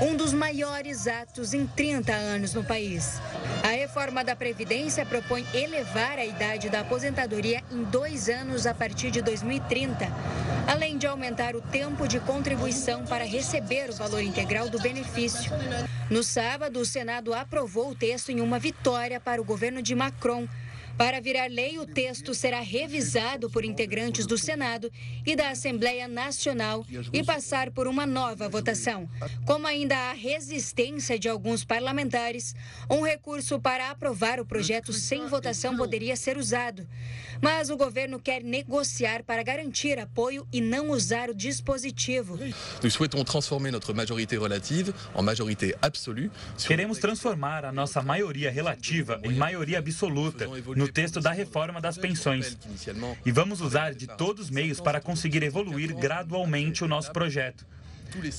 um dos maiores atos em 30 anos no país. A reforma da Previdência propõe elevar a idade da aposentadoria em dois anos a partir de 2030, além de aumentar o tempo de contribuição para receber o valor integral do benefício. No sábado, o Senado aprovou o texto em uma vitória para o governo de Macron para virar lei, o texto será revisado por integrantes do Senado e da Assembleia Nacional e passar por uma nova votação. Como ainda há resistência de alguns parlamentares, um recurso para aprovar o projeto sem votação poderia ser usado. Mas o governo quer negociar para garantir apoio e não usar o dispositivo. Queremos transformar a nossa maioria relativa em maioria absoluta no texto da reforma das pensões. E vamos usar de todos os meios para conseguir evoluir gradualmente o nosso projeto.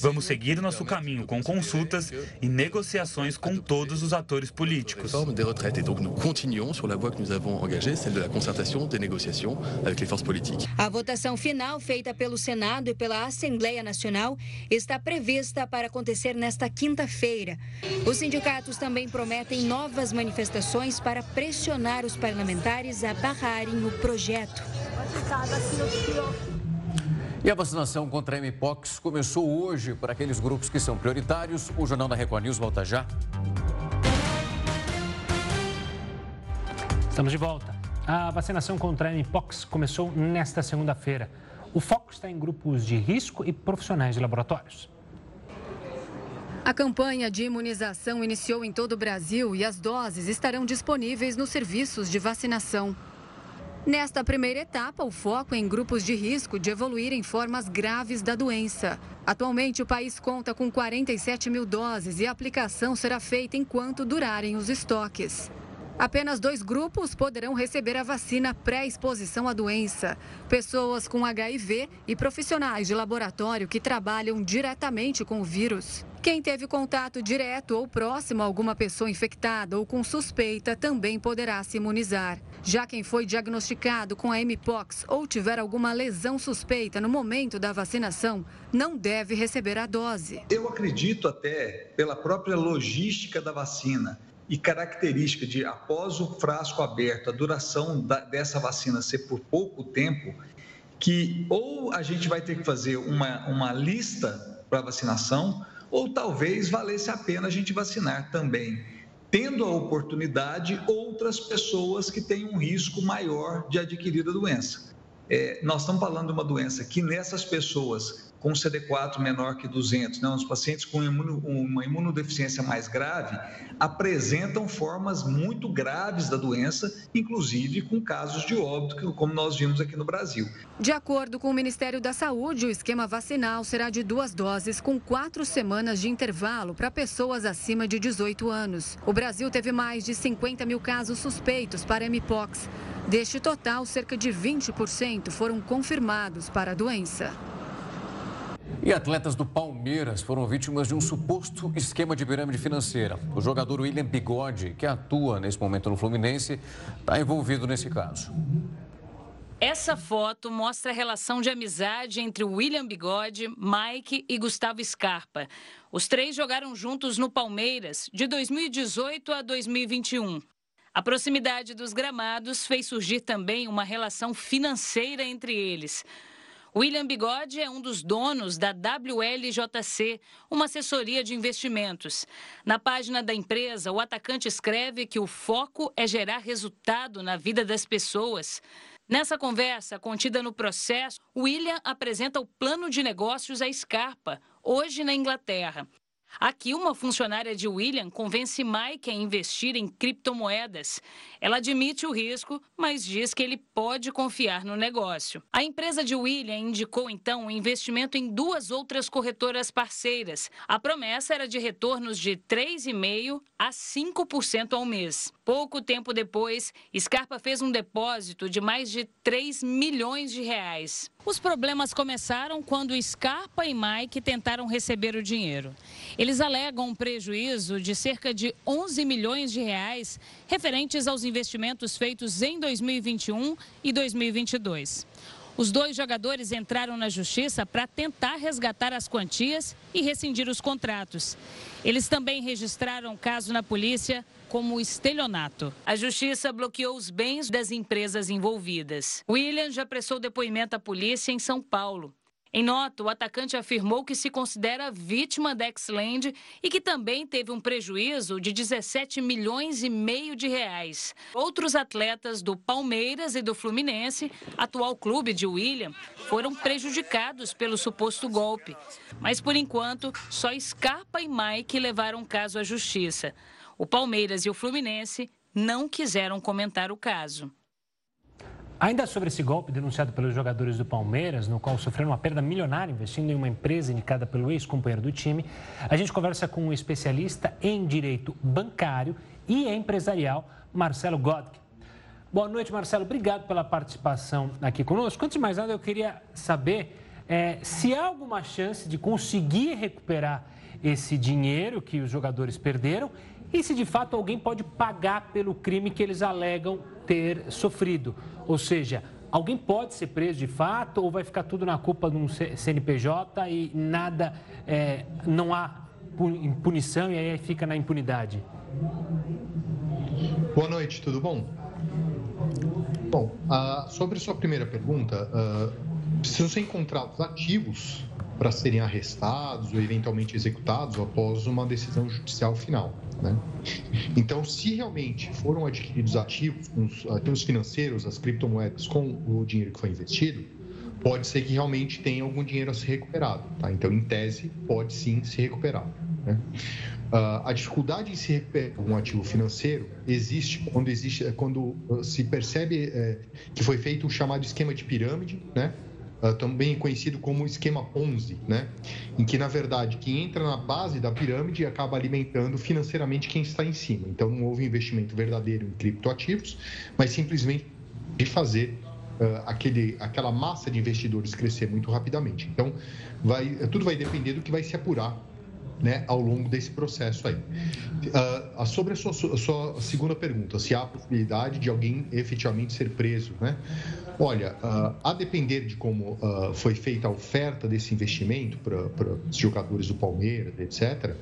Vamos seguir nosso caminho com consultas e negociações com todos os atores políticos. des retraites. Et donc nous continuons sur la voie que nous avons engagée, celle de la concertation, des négociations avec les forces politiques. A votação final feita pelo Senado e pela Assembleia Nacional está prevista para acontecer nesta quinta-feira. Os sindicatos também prometem novas manifestações para pressionar os parlamentares a barrarem o projeto. E a vacinação contra a Mpox começou hoje para aqueles grupos que são prioritários. O Jornal da Record News volta já. Estamos de volta. A vacinação contra a Mpox começou nesta segunda-feira. O foco está em grupos de risco e profissionais de laboratórios. A campanha de imunização iniciou em todo o Brasil e as doses estarão disponíveis nos serviços de vacinação. Nesta primeira etapa, o foco é em grupos de risco de evoluir em formas graves da doença. Atualmente, o país conta com 47 mil doses e a aplicação será feita enquanto durarem os estoques. Apenas dois grupos poderão receber a vacina pré-exposição à doença: pessoas com HIV e profissionais de laboratório que trabalham diretamente com o vírus. Quem teve contato direto ou próximo a alguma pessoa infectada ou com suspeita também poderá se imunizar. Já quem foi diagnosticado com a Mpox ou tiver alguma lesão suspeita no momento da vacinação, não deve receber a dose. Eu acredito até pela própria logística da vacina e característica de, após o frasco aberto, a duração da, dessa vacina ser por pouco tempo, que ou a gente vai ter que fazer uma, uma lista para vacinação, ou talvez valesse a pena a gente vacinar também, tendo a oportunidade outras pessoas que têm um risco maior de adquirir a doença. É, nós estamos falando de uma doença que nessas pessoas com CD4 menor que 200, não, os pacientes com imuno, uma imunodeficiência mais grave apresentam formas muito graves da doença, inclusive com casos de óbito, como nós vimos aqui no Brasil. De acordo com o Ministério da Saúde, o esquema vacinal será de duas doses, com quatro semanas de intervalo para pessoas acima de 18 anos. O Brasil teve mais de 50 mil casos suspeitos para Mpox. Deste total, cerca de 20% foram confirmados para a doença. E atletas do Palmeiras foram vítimas de um suposto esquema de pirâmide financeira. O jogador William Bigode, que atua nesse momento no Fluminense, está envolvido nesse caso. Essa foto mostra a relação de amizade entre William Bigode, Mike e Gustavo Scarpa. Os três jogaram juntos no Palmeiras de 2018 a 2021. A proximidade dos gramados fez surgir também uma relação financeira entre eles. William Bigode é um dos donos da WLJC, uma assessoria de investimentos. Na página da empresa, o atacante escreve que o foco é gerar resultado na vida das pessoas. Nessa conversa, contida no processo, William apresenta o plano de negócios à Scarpa, hoje na Inglaterra. Aqui, uma funcionária de William convence Mike a investir em criptomoedas. Ela admite o risco, mas diz que ele pode confiar no negócio. A empresa de William indicou então o investimento em duas outras corretoras parceiras. A promessa era de retornos de 3,5% a 5% ao mês. Pouco tempo depois, Scarpa fez um depósito de mais de 3 milhões de reais. Os problemas começaram quando Scarpa e Mike tentaram receber o dinheiro. Eles alegam um prejuízo de cerca de 11 milhões de reais referentes aos investimentos feitos em 2021 e 2022. Os dois jogadores entraram na justiça para tentar resgatar as quantias e rescindir os contratos. Eles também registraram caso na polícia como estelionato. A justiça bloqueou os bens das empresas envolvidas. William já prestou depoimento à polícia em São Paulo. Em nota, o atacante afirmou que se considera vítima da Xland e que também teve um prejuízo de 17 milhões e meio de reais. Outros atletas do Palmeiras e do Fluminense, atual clube de William, foram prejudicados pelo suposto golpe. Mas, por enquanto, só Scarpa e Mike levaram o caso à justiça. O Palmeiras e o Fluminense não quiseram comentar o caso. Ainda sobre esse golpe denunciado pelos jogadores do Palmeiras, no qual sofreram uma perda milionária investindo em uma empresa indicada pelo ex-companheiro do time, a gente conversa com um especialista em direito bancário e empresarial, Marcelo Godke. Boa noite, Marcelo. Obrigado pela participação aqui conosco. Antes de mais nada, eu queria saber é, se há alguma chance de conseguir recuperar esse dinheiro que os jogadores perderam e se de fato alguém pode pagar pelo crime que eles alegam ter sofrido. Ou seja, alguém pode ser preso de fato ou vai ficar tudo na culpa de um CNPJ e nada, é, não há punição e aí fica na impunidade? Boa noite, tudo bom? Bom, uh, sobre sua primeira pergunta, uh, precisam ser encontrados ativos para serem arrestados ou eventualmente executados após uma decisão judicial final. Né? Então, se realmente foram adquiridos ativos, os ativos financeiros, as criptomoedas com o dinheiro que foi investido, pode ser que realmente tenha algum dinheiro a ser recuperado. Tá? Então, em tese, pode sim se recuperar. Né? Uh, a dificuldade em se recuperar um ativo financeiro existe quando existe quando se percebe é, que foi feito o chamado esquema de pirâmide, né? Uh, também conhecido como esquema Ponzi, né? em que, na verdade, quem entra na base da pirâmide acaba alimentando financeiramente quem está em cima. Então, não houve investimento verdadeiro em criptoativos, mas simplesmente de fazer uh, aquele, aquela massa de investidores crescer muito rapidamente. Então, vai, tudo vai depender do que vai se apurar né, ao longo desse processo aí. Uh, sobre a sua, sua, segunda pergunta, se há a possibilidade de alguém efetivamente ser preso, né? Olha, uh, a depender de como uh, foi feita a oferta desse investimento para os jogadores do Palmeiras, etc.,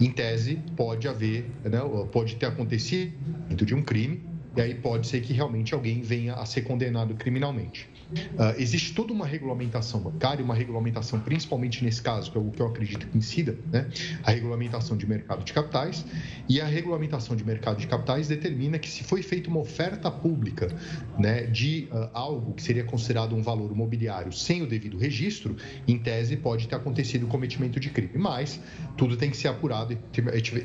em tese pode haver, né, pode ter acontecido de um crime, e aí pode ser que realmente alguém venha a ser condenado criminalmente. Uh, existe toda uma regulamentação bancária, uma regulamentação, principalmente nesse caso, que é o que eu acredito que incida, né? a regulamentação de mercado de capitais. E a regulamentação de mercado de capitais determina que se foi feita uma oferta pública né, de uh, algo que seria considerado um valor imobiliário sem o devido registro, em tese pode ter acontecido o cometimento de crime. Mas tudo tem que ser apurado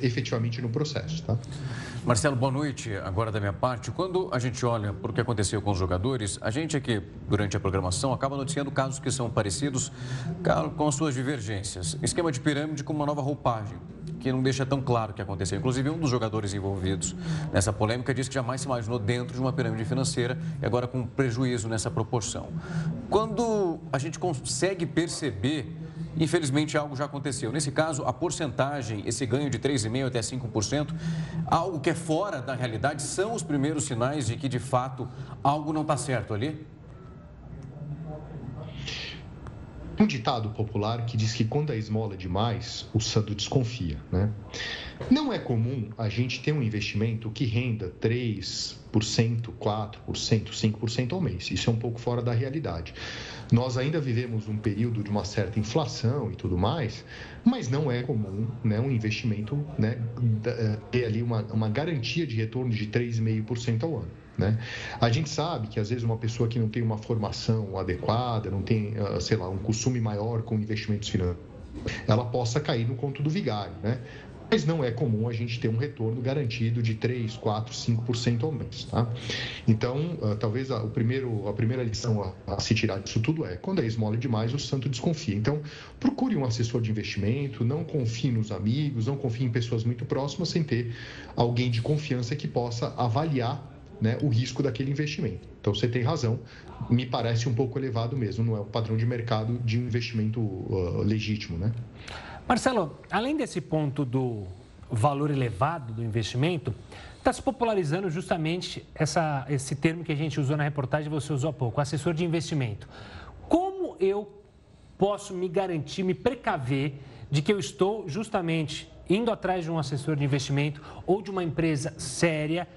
efetivamente no processo. Tá? Marcelo, boa noite. Agora da minha parte, quando a gente olha para o que aconteceu com os jogadores, a gente aqui durante a programação, acaba noticiando casos que são parecidos com as suas divergências. Esquema de pirâmide com uma nova roupagem, que não deixa tão claro o que aconteceu. Inclusive, um dos jogadores envolvidos nessa polêmica disse que jamais se imaginou dentro de uma pirâmide financeira e agora com prejuízo nessa proporção. Quando a gente consegue perceber Infelizmente, algo já aconteceu. Nesse caso, a porcentagem, esse ganho de 3,5% até 5%, algo que é fora da realidade, são os primeiros sinais de que, de fato, algo não está certo ali? um ditado popular que diz que quando a esmola é demais, o santo desconfia, né? Não é comum a gente ter um investimento que renda 3%, 4%, 5% ao mês. Isso é um pouco fora da realidade. Nós ainda vivemos um período de uma certa inflação e tudo mais, mas não é comum né, um investimento né, eh, ter ali uma, uma garantia de retorno de 3,5% ao ano. Né? A gente sabe que às vezes uma pessoa que não tem uma formação adequada, não tem, ah, sei lá, um costume maior com investimentos financeiros, ela possa cair no conto do vigário, né? Mas não é comum a gente ter um retorno garantido de 3, 4, 5% ao mês, tá? Então, uh, talvez a, o primeiro, a primeira lição a, a, se tirar disso tudo é, quando é esmola demais, o santo desconfia. Então, procure um assessor de investimento, não confie nos amigos, não confie em pessoas muito próximas, sem ter alguém de confiança que possa avaliar né, o risco daquele investimento. Então você tem razão, me parece um pouco elevado mesmo, não é o padrão de mercado de investimento uh, legítimo. Né? Marcelo, além desse ponto do valor elevado do investimento, está se popularizando justamente essa, esse termo que a gente usou na reportagem, você usou há pouco, assessor de investimento. Como eu posso me garantir, me precaver de que eu estou justamente indo atrás de um assessor de investimento ou de uma empresa séria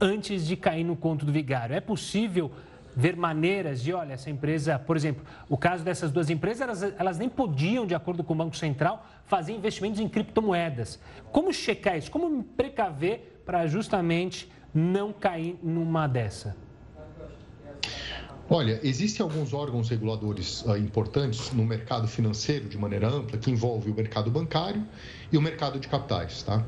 antes de cair no conto do vigário. É possível ver maneiras de, olha, essa empresa, por exemplo, o caso dessas duas empresas, elas, elas nem podiam, de acordo com o Banco Central, fazer investimentos em criptomoedas. Como checar isso? Como me precaver para justamente não cair numa dessa? Olha, existem alguns órgãos reguladores uh, importantes no mercado financeiro de maneira ampla, que envolve o mercado bancário e o mercado de capitais, tá?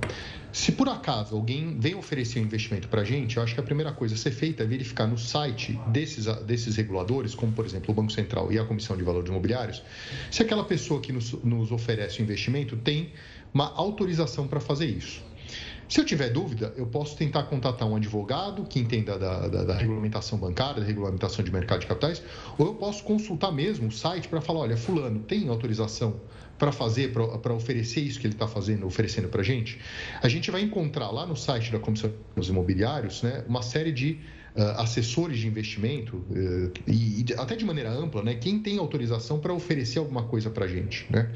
Se por acaso alguém vem oferecer um investimento para a gente, eu acho que a primeira coisa a ser feita é verificar no site desses, desses reguladores, como por exemplo o Banco Central e a Comissão de Valores Imobiliários, se aquela pessoa que nos, nos oferece o investimento tem uma autorização para fazer isso. Se eu tiver dúvida, eu posso tentar contatar um advogado que entenda da, da, da, regulamentação bancária, da regulamentação de mercado de capitais, ou eu posso consultar mesmo o site para falar, olha, fulano, tem autorização para fazer, para oferecer isso que ele está fazendo, oferecendo para a gente? A gente vai encontrar lá no site da Comissão dos Imobiliários né, uma série de assessores de investimento uh, e, até de maneira ampla, né, quem tem autorização para oferecer alguma coisa para a gente. Né?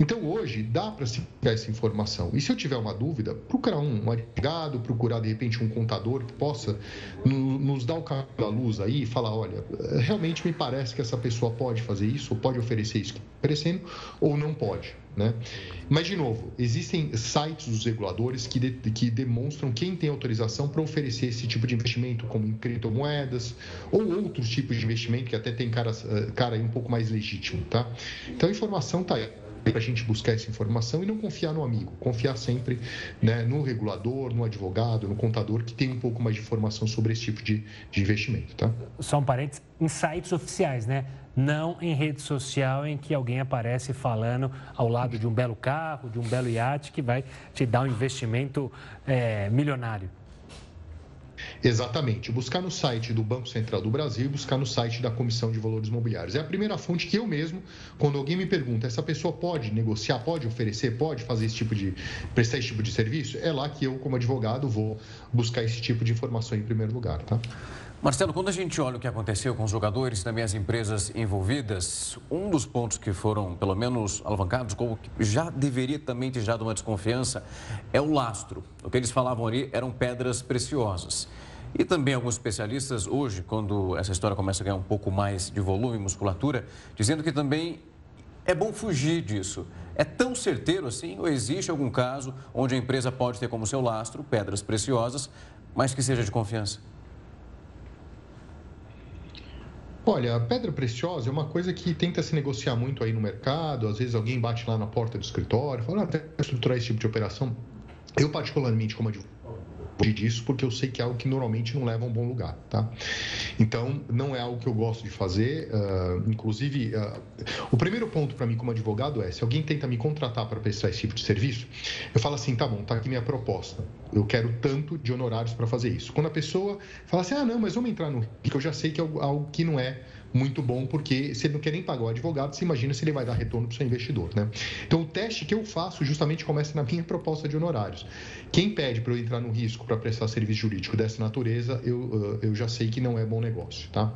Então, hoje, dá para se pegar essa informação. E se eu tiver uma dúvida, procurar um, advogado, procurar, de repente, um contador que possa no, nos dar o caminho da luz aí e falar, olha, realmente me parece que essa pessoa pode fazer isso, pode oferecer isso que está oferecendo, ou não pode. Né? Mas, de novo, existem sites dos reguladores que, de, que demonstram quem tem autorização para oferecer esse tipo de investimento, como em criptomoedas ou outros tipos de investimento que até tem cara, eh, cara um pouco mais legítimo. Tá? Então, a informação está aí para a gente buscar essa informação e não confiar no amigo, confiar sempre né, no regulador, no advogado, no contador que tem um pouco mais de informação sobre esse tipo de, de investimento. Tá? Só um parênteses, em sites oficiais, né? Não em rede social em que alguém aparece falando ao lado de um belo carro, de um belo iate que vai te dar um investimento é, milionário. Exatamente. Buscar no site do Banco Central do Brasil e buscar no site da Comissão de Valores Imobiliários. É a primeira fonte que eu mesmo, quando alguém me pergunta, essa pessoa pode negociar, pode oferecer, pode fazer esse tipo de. prestar esse tipo de serviço, é lá que eu, como advogado, vou buscar esse tipo de informação em primeiro lugar, tá? Marcelo, quando a gente olha o que aconteceu com os jogadores e também as empresas envolvidas, um dos pontos que foram, pelo menos, alavancados, como já deveria também ter gerado uma desconfiança, é o lastro. O que eles falavam ali eram pedras preciosas. E também alguns especialistas, hoje, quando essa história começa a ganhar um pouco mais de volume e musculatura, dizendo que também é bom fugir disso. É tão certeiro assim ou existe algum caso onde a empresa pode ter como seu lastro pedras preciosas, mas que seja de confiança? Olha, a pedra preciosa é uma coisa que tenta se negociar muito aí no mercado. Às vezes alguém bate lá na porta do escritório, fala, ah, até estruturar esse tipo de operação. Eu, particularmente, como advogado, disso porque eu sei que é algo que normalmente não leva a um bom lugar, tá? Então, não é algo que eu gosto de fazer. Uh, inclusive, uh, o primeiro ponto para mim como advogado é, se alguém tenta me contratar para prestar esse tipo de serviço, eu falo assim, tá bom, tá aqui minha proposta. Eu quero tanto de honorários para fazer isso. Quando a pessoa fala assim, ah, não, mas vamos entrar no... Porque eu já sei que é algo que não é muito bom, porque se ele não quer nem pagar o advogado, você imagina se ele vai dar retorno para o seu investidor, né? Então, o teste que eu faço justamente começa na minha proposta de honorários. Quem pede para eu entrar no risco para prestar serviço jurídico dessa natureza, eu, eu já sei que não é bom negócio, tá?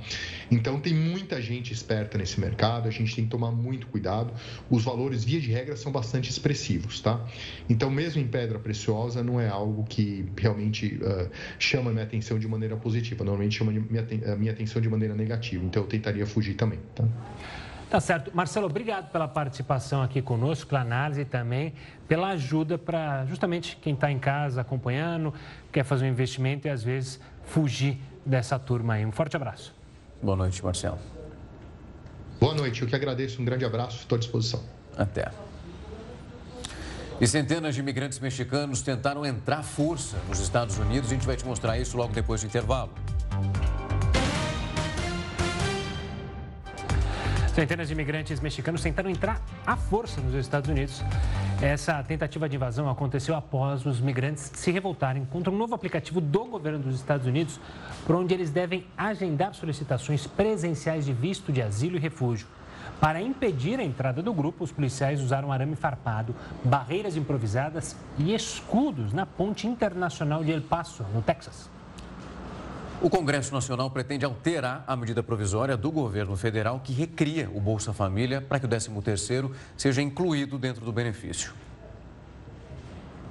Então, tem muita gente esperta nesse mercado, a gente tem que tomar muito cuidado. Os valores, via de regra, são bastante expressivos, tá? Então, mesmo em pedra preciosa, não é algo que realmente uh, chama minha atenção de maneira positiva, normalmente chama minha, minha atenção de maneira negativa. Então, eu tento tentaria fugir também. Tá? Tá certo. Marcelo, obrigado pela participação aqui conosco, pela análise e também pela ajuda para justamente quem está em casa acompanhando, quer fazer um investimento e às vezes fugir dessa turma aí. Um forte abraço. Boa noite, Marcelo. Boa noite, eu que agradeço. Um grande abraço, estou à disposição. Até. E centenas de imigrantes mexicanos tentaram entrar à força nos Estados Unidos. A gente vai te mostrar isso logo depois do intervalo. Centenas de imigrantes mexicanos tentaram entrar à força nos Estados Unidos. Essa tentativa de invasão aconteceu após os migrantes se revoltarem contra um novo aplicativo do governo dos Estados Unidos, por onde eles devem agendar solicitações presenciais de visto de asilo e refúgio. Para impedir a entrada do grupo, os policiais usaram arame farpado, barreiras improvisadas e escudos na ponte internacional de El Paso, no Texas. O Congresso Nacional pretende alterar a medida provisória do governo federal que recria o Bolsa Família para que o 13º seja incluído dentro do benefício.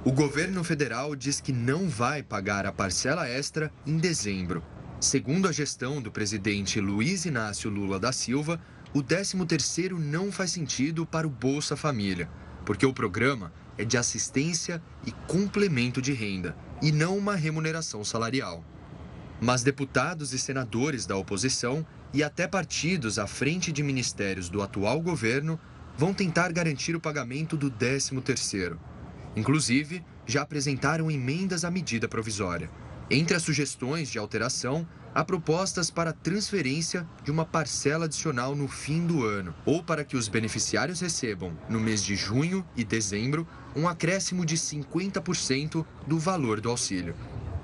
O governo federal diz que não vai pagar a parcela extra em dezembro. Segundo a gestão do presidente Luiz Inácio Lula da Silva, o 13º não faz sentido para o Bolsa Família, porque o programa é de assistência e complemento de renda, e não uma remuneração salarial. Mas deputados e senadores da oposição e até partidos à frente de ministérios do atual governo vão tentar garantir o pagamento do 13º. Inclusive, já apresentaram emendas à medida provisória. Entre as sugestões de alteração há propostas para transferência de uma parcela adicional no fim do ano, ou para que os beneficiários recebam, no mês de junho e dezembro, um acréscimo de 50% do valor do auxílio.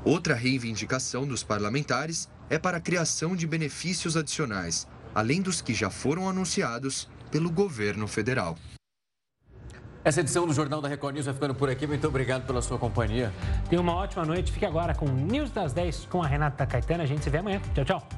Outra reivindicação dos parlamentares é para a criação de benefícios adicionais, além dos que já foram anunciados pelo governo federal. Essa edição do Jornal da Record News vai ficando por aqui. Muito obrigado pela sua companhia. Tenha uma ótima noite. Fique agora com o News das 10 com a Renata Caetano. A gente se vê amanhã. Tchau, tchau.